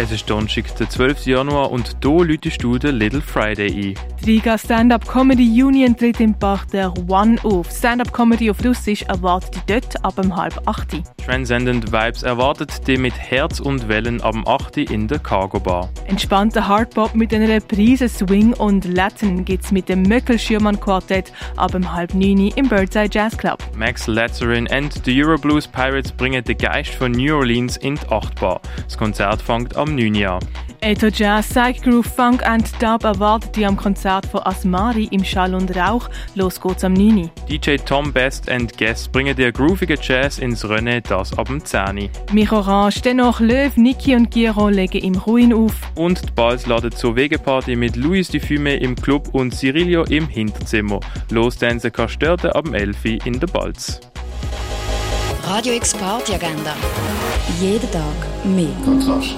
Es ist Donnerstag, der 12. Januar und hier läutest du den Little Friday ein. Die Riga Stand-Up Comedy Union tritt im Bach der One auf. Stand-Up Comedy auf Russisch erwartet die dort ab um halb acht. Transcendent Vibes erwartet die mit Herz und Wellen ab 8 in der Cargo Bar. Entspannter Hardpop mit einer Reprise Swing und Latin gibt's mit dem Möckel Schürmann Quartett ab um halb neun im Birdseye Jazz Club. Max Lazarin and the Euroblues Pirates bringen den Geist von New Orleans in die Achtbar. Das Konzert fängt am 9. an. Eto Jazz, Psych Groove, Funk and Dub erwartet die am Konzert von Asmari im Schall und Rauch. Los geht's am 9. DJ Tom Best and Guests bringen dir groovigen Jazz ins Rennen, das ab dem 10. Mich Orange, dennoch Löw, Niki und Giro legen im Ruin auf. Und die Balls laden zur Wegeparty mit Luis Dufume im Club und Cirilio im Hinterzimmer. Losdancen kannst du dort ab dem 11 in der Balz. Radio X Party Agenda. Jeden Tag mehr. Kontrast.